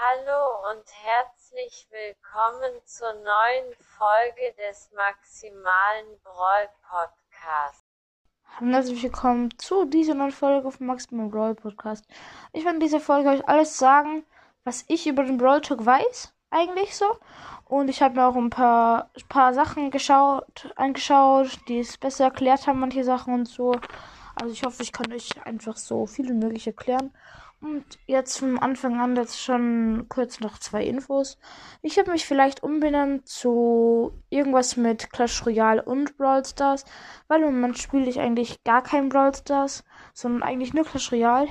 Hallo und herzlich willkommen zur neuen Folge des Maximalen Brawl Podcasts. Herzlich willkommen zu dieser neuen Folge vom Maximalen Brawl Podcast. Ich werde in dieser Folge euch alles sagen, was ich über den Brawl Talk weiß, eigentlich so. Und ich habe mir auch ein paar, paar Sachen geschaut, angeschaut, die es besser erklärt haben, manche Sachen und so. Also ich hoffe, ich kann euch einfach so viel wie möglich erklären. Und jetzt vom Anfang an jetzt schon kurz noch zwei Infos. Ich habe mich vielleicht umbenannt zu irgendwas mit Clash Royale und Brawl Stars, weil im Moment spiele ich eigentlich gar kein Brawl Stars, sondern eigentlich nur Clash Royale.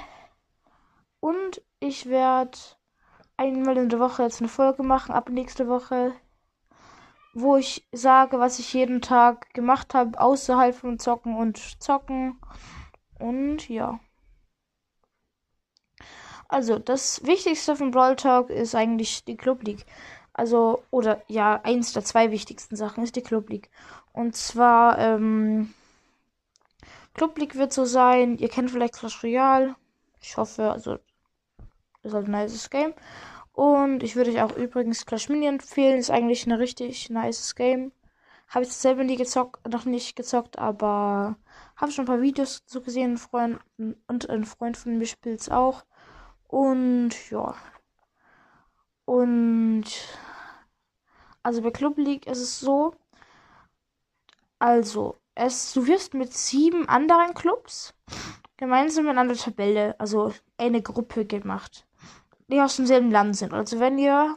Und ich werde einmal in der Woche jetzt eine Folge machen, ab nächste Woche, wo ich sage, was ich jeden Tag gemacht habe, außerhalb von Zocken und Zocken. Und ja. Also, das Wichtigste von Brawl Talk ist eigentlich die Club League. Also, oder ja, eins der zwei wichtigsten Sachen ist die Club League. Und zwar, ähm, Club League wird so sein, ihr kennt vielleicht Clash Royale. Ich hoffe, also, ist halt ein nices Game. Und ich würde euch auch übrigens Clash Mini empfehlen. Ist eigentlich ein richtig nices Game. Habe ich selber nie gezockt, noch nicht gezockt, aber habe schon ein paar Videos dazu gesehen. Freund, und ein Freund von mir spielt es auch. Und ja. Und also bei Club League ist es so. Also, es, du wirst mit sieben anderen Clubs gemeinsam in einer Tabelle, also eine Gruppe gemacht, die aus demselben Land sind. Also wenn ihr,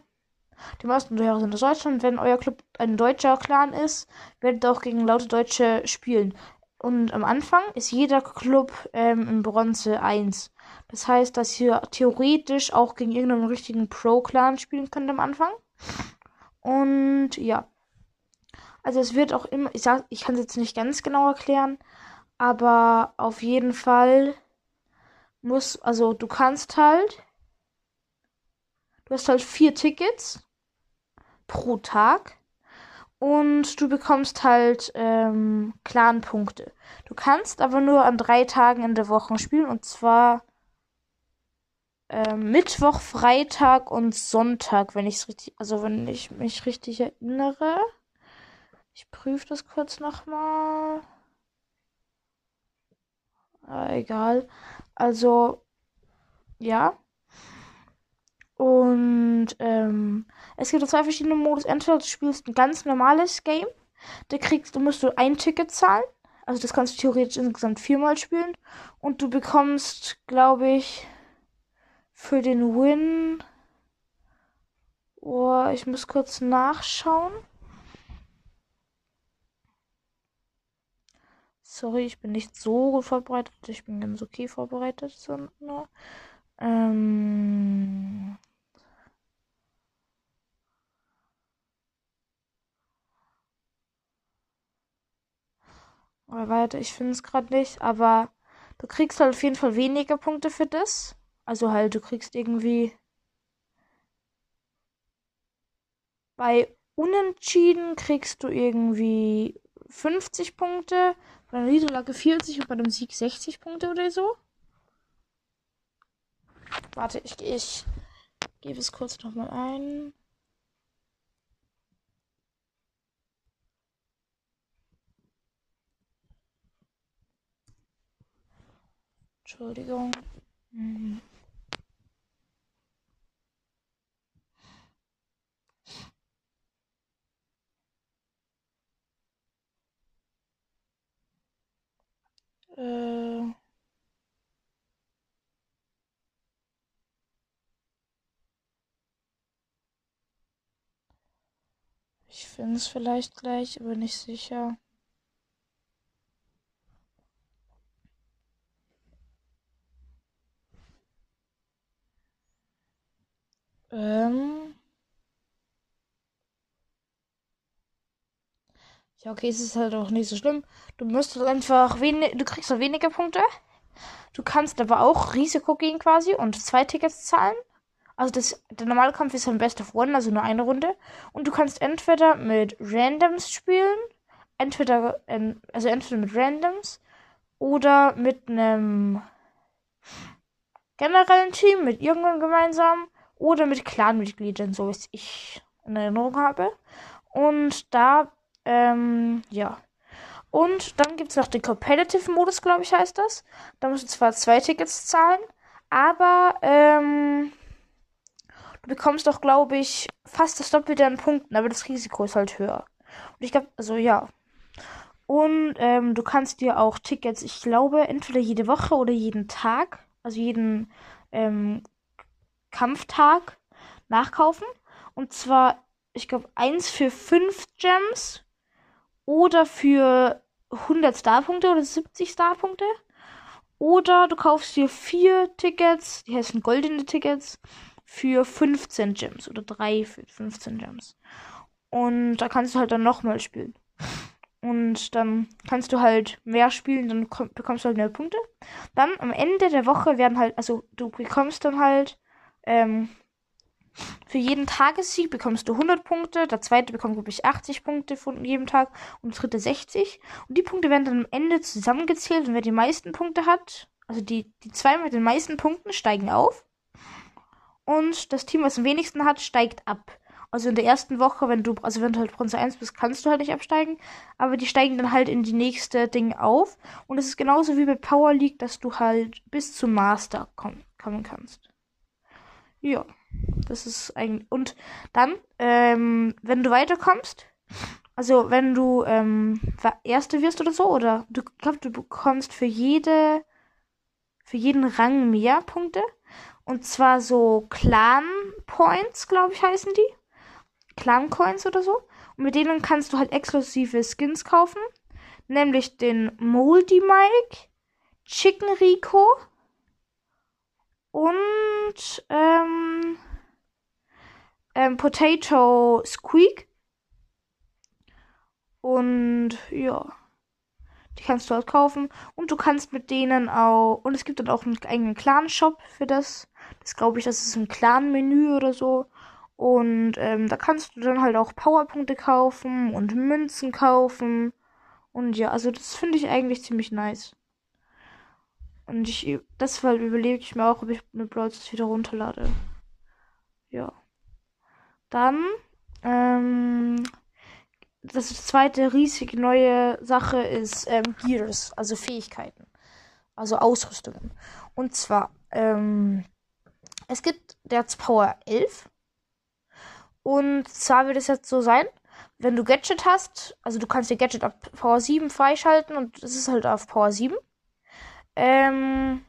die meisten Deutsche sind aus Deutschland, wenn euer Club ein deutscher Clan ist, werdet ihr auch gegen laute Deutsche spielen. Und am Anfang ist jeder Club ähm, in Bronze 1. Das heißt, dass ihr theoretisch auch gegen irgendeinen richtigen Pro-Clan spielen könnt am Anfang. Und ja. Also es wird auch immer, ich ich kann es jetzt nicht ganz genau erklären, aber auf jeden Fall muss, also du kannst halt, du hast halt vier Tickets pro Tag und du bekommst halt ähm, Clan-Punkte. Du kannst aber nur an drei Tagen in der Woche spielen und zwar ähm, Mittwoch, Freitag und Sonntag, wenn ich richtig, also wenn ich mich richtig erinnere. Ich prüfe das kurz nochmal. Äh, egal. Also, ja. Und ähm, es gibt zwei verschiedene Modus. Entweder du spielst ein ganz normales Game. Da kriegst du, musst du ein Ticket zahlen. Also das kannst du theoretisch insgesamt viermal spielen. Und du bekommst, glaube ich, für den Win. Oh, ich muss kurz nachschauen. Sorry, ich bin nicht so gut vorbereitet. Ich bin ganz okay vorbereitet. Sondern, ähm Oder weiter, ich finde es gerade nicht, aber du kriegst halt auf jeden Fall weniger Punkte für das. Also halt, du kriegst irgendwie bei Unentschieden kriegst du irgendwie 50 Punkte, bei einer Niederlage 40 und bei einem Sieg 60 Punkte oder so. Warte, ich, ich gebe es kurz nochmal ein. Entschuldigung. Mhm. Äh. Ich finde es vielleicht gleich, aber nicht sicher. Ähm. Ja, okay, es ist halt auch nicht so schlimm. Du müsstest einfach wenig, du kriegst halt weniger Punkte. Du kannst aber auch Risiko gehen quasi und zwei Tickets zahlen. Also das, der normale Kampf ist ein Best of One, also nur eine Runde. Und du kannst entweder mit Randoms spielen, entweder, also entweder mit Randoms oder mit einem generellen Team, mit irgendeinem gemeinsamen oder mit Clanmitgliedern, so wie ich in Erinnerung habe. Und da, ähm, ja. Und dann gibt es noch den Competitive-Modus, glaube ich, heißt das. Da musst du zwar zwei Tickets zahlen, aber ähm, du bekommst doch, glaube ich, fast das Doppelte an Punkten, aber das Risiko ist halt höher. Und ich glaube, also ja. Und ähm, du kannst dir auch Tickets, ich glaube, entweder jede Woche oder jeden Tag, also jeden ähm, Kampftag nachkaufen. Und zwar, ich glaube, eins für fünf Gems oder für 100 Starpunkte oder 70 Starpunkte. Oder du kaufst dir vier Tickets, die heißen goldene Tickets, für 15 Gems oder drei für 15 Gems. Und da kannst du halt dann nochmal spielen. Und dann kannst du halt mehr spielen, dann bekommst du halt mehr Punkte. Dann am Ende der Woche werden halt, also du bekommst dann halt ähm, für jeden Tagessieg bekommst du 100 Punkte, der zweite bekommt, glaube ich, 80 Punkte von jedem Tag und der dritte 60. Und die Punkte werden dann am Ende zusammengezählt und wer die meisten Punkte hat, also die, die zwei mit den meisten Punkten steigen auf. Und das Team, was am wenigsten hat, steigt ab. Also in der ersten Woche, wenn du, also wenn du halt Bronze 1 bist, kannst du halt nicht absteigen. Aber die steigen dann halt in die nächste Ding auf. Und es ist genauso wie bei Power League, dass du halt bis zum Master kommen, kommen kannst. Ja, das ist eigentlich. Und dann, ähm, wenn du weiterkommst, also wenn du ähm, Erste wirst oder so, oder du glaub, du bekommst für jede, für jeden Rang mehr Punkte. Und zwar so Clan Points, glaube ich, heißen die. Clan Coins oder so. Und mit denen kannst du halt exklusive Skins kaufen. Nämlich den Moldy Mike, Chicken Rico, und ähm, ähm, Potato Squeak. Und ja, die kannst du halt kaufen. Und du kannst mit denen auch. Und es gibt dann auch einen eigenen Clan-Shop für das. Das glaube ich, das ist ein Clan-Menü oder so. Und ähm, da kannst du dann halt auch Powerpunkte kaufen und Münzen kaufen. Und ja, also das finde ich eigentlich ziemlich nice. Und ich, deshalb überlege ich mir auch, ob ich eine Brawl wieder runterlade. Ja. Dann, ähm, das zweite riesige neue Sache ist ähm, Gears, also Fähigkeiten, also Ausrüstungen. Und zwar, ähm, es gibt jetzt Power 11. Und zwar wird es jetzt so sein, wenn du Gadget hast, also du kannst dir Gadget ab Power 7 freischalten und es ist halt auf Power 7. Ähm,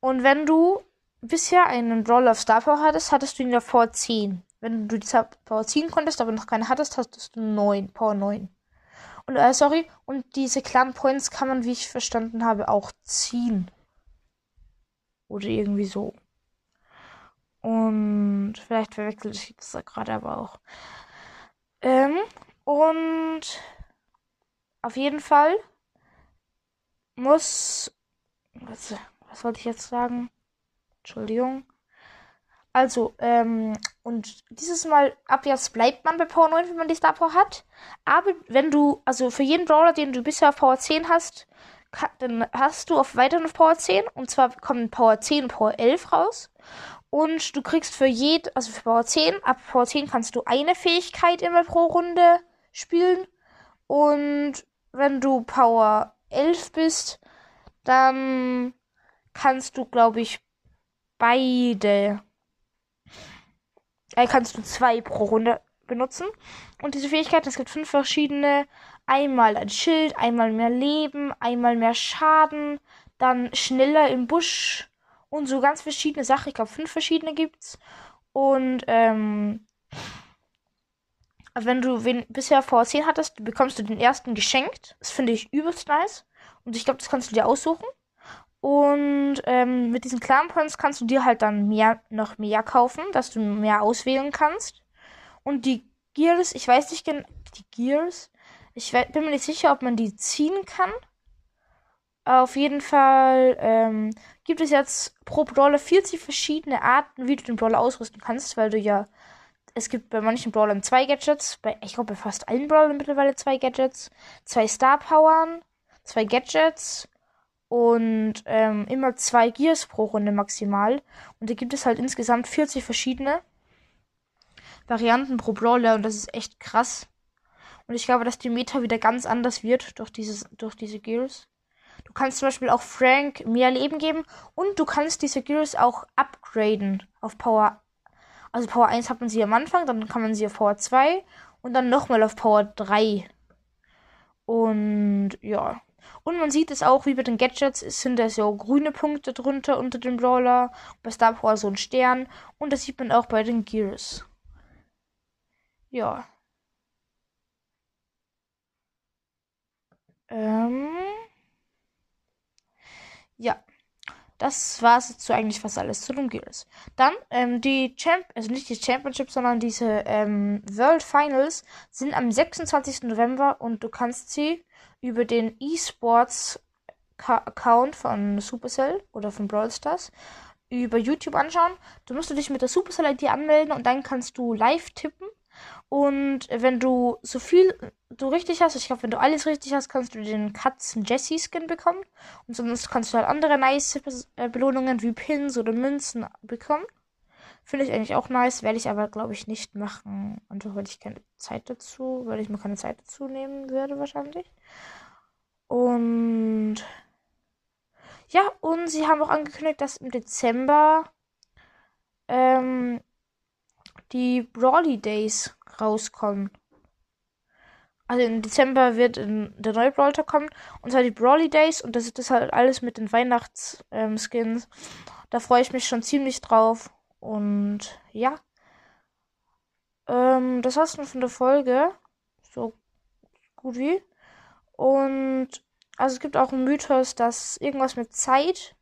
und wenn du bisher einen Brawl of Star Power hattest, hattest du ihn davor 10. Wenn du die Power ziehen konntest, aber noch keine hattest, hattest du 9, Power 9. Und, äh, sorry, und diese Clan Points kann man, wie ich verstanden habe, auch ziehen. Oder irgendwie so. Und vielleicht verwechselt ich das da gerade aber auch. Ähm, und auf jeden Fall muss. Was, was wollte ich jetzt sagen? Entschuldigung. Also, ähm, und dieses Mal, ab jetzt bleibt man bei Power 9, wenn man die Star Power hat. Aber wenn du, also für jeden Brawler, den du bisher auf Power 10 hast, dann hast du auf weiterhin auf Power 10. Und zwar kommen Power 10 und Power 11 raus. Und du kriegst für jed, also für Power 10, ab Power 10 kannst du eine Fähigkeit immer pro Runde spielen. Und wenn du Power 11 bist, dann kannst du, glaube ich, beide. Äh, kannst du zwei pro Runde benutzen. Und diese Fähigkeiten, es gibt fünf verschiedene. Einmal ein Schild, einmal mehr Leben, einmal mehr Schaden, dann schneller im Busch und so ganz verschiedene Sachen. Ich glaube, fünf verschiedene gibt's. Und ähm, wenn du wen bisher 10 hattest, bekommst du den ersten geschenkt. Das finde ich übelst nice. Und ich glaube, das kannst du dir aussuchen. Und ähm, mit diesen Clan Points kannst du dir halt dann mehr, noch mehr kaufen, dass du mehr auswählen kannst. Und die Gears, ich weiß nicht genau, die Gears, ich bin mir nicht sicher, ob man die ziehen kann. Auf jeden Fall ähm, gibt es jetzt pro Brawler 40 verschiedene Arten, wie du den Brawler ausrüsten kannst, weil du ja es gibt bei manchen Brawlern zwei Gadgets, bei, ich glaube bei fast allen Brawlern mittlerweile zwei Gadgets, zwei Star Powern, zwei Gadgets und ähm, immer zwei Gears pro Runde maximal. Und da gibt es halt insgesamt 40 verschiedene Varianten pro Brawler und das ist echt krass. Und ich glaube, dass die Meta wieder ganz anders wird durch, dieses, durch diese Gears. Du kannst zum Beispiel auch Frank mehr Leben geben und du kannst diese Gears auch upgraden auf Power. Also Power 1 hat man sie am Anfang, dann kann man sie auf Power 2 und dann nochmal auf Power 3. Und ja. Und man sieht es auch, wie bei den Gadgets sind da so grüne Punkte drunter unter dem Brawler. Bei Star Power so ein Stern. Und das sieht man auch bei den Gears. Ja. Ähm. Ja. Das war es dazu eigentlich fast alles zu den Gears. Dann, ähm, die Champ, also nicht die Championship, sondern diese ähm, World Finals sind am 26. November und du kannst sie über den eSports Account von Supercell oder von Brawl Stars über YouTube anschauen. Du musst du dich mit der Supercell ID anmelden und dann kannst du live tippen. Und wenn du so viel du richtig hast, ich glaube, wenn du alles richtig hast, kannst du den Katzen Jessie Skin bekommen. Und sonst kannst du halt andere nice äh, Belohnungen wie Pins oder Münzen bekommen. Finde ich eigentlich auch nice, werde ich aber, glaube ich, nicht machen. Einfach weil ich keine Zeit dazu, weil ich mir keine Zeit dazu nehmen würde, wahrscheinlich. Und ja, und sie haben auch angekündigt, dass im Dezember ähm, die Brawly Days rauskommen. Also im Dezember wird der neue Brawler kommen. Und zwar die Brawly Days. Und das ist das halt alles mit den Weihnachtsskins. Ähm, da freue ich mich schon ziemlich drauf. Und ja. Ähm, das war's von der Folge. So gut wie. Und also es gibt auch einen Mythos, dass irgendwas mit Zeit,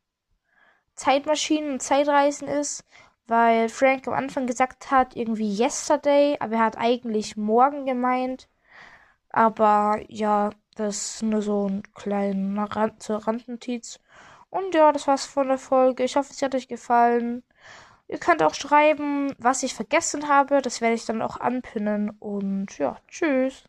Zeitmaschinen und Zeitreisen ist, weil Frank am Anfang gesagt hat, irgendwie yesterday, aber er hat eigentlich morgen gemeint. Aber ja, das ist nur so ein kleiner Rand, Randnotiz. Und ja, das war's von der Folge. Ich hoffe, es hat euch gefallen. Ihr könnt auch schreiben, was ich vergessen habe. Das werde ich dann auch anpinnen. Und ja, tschüss.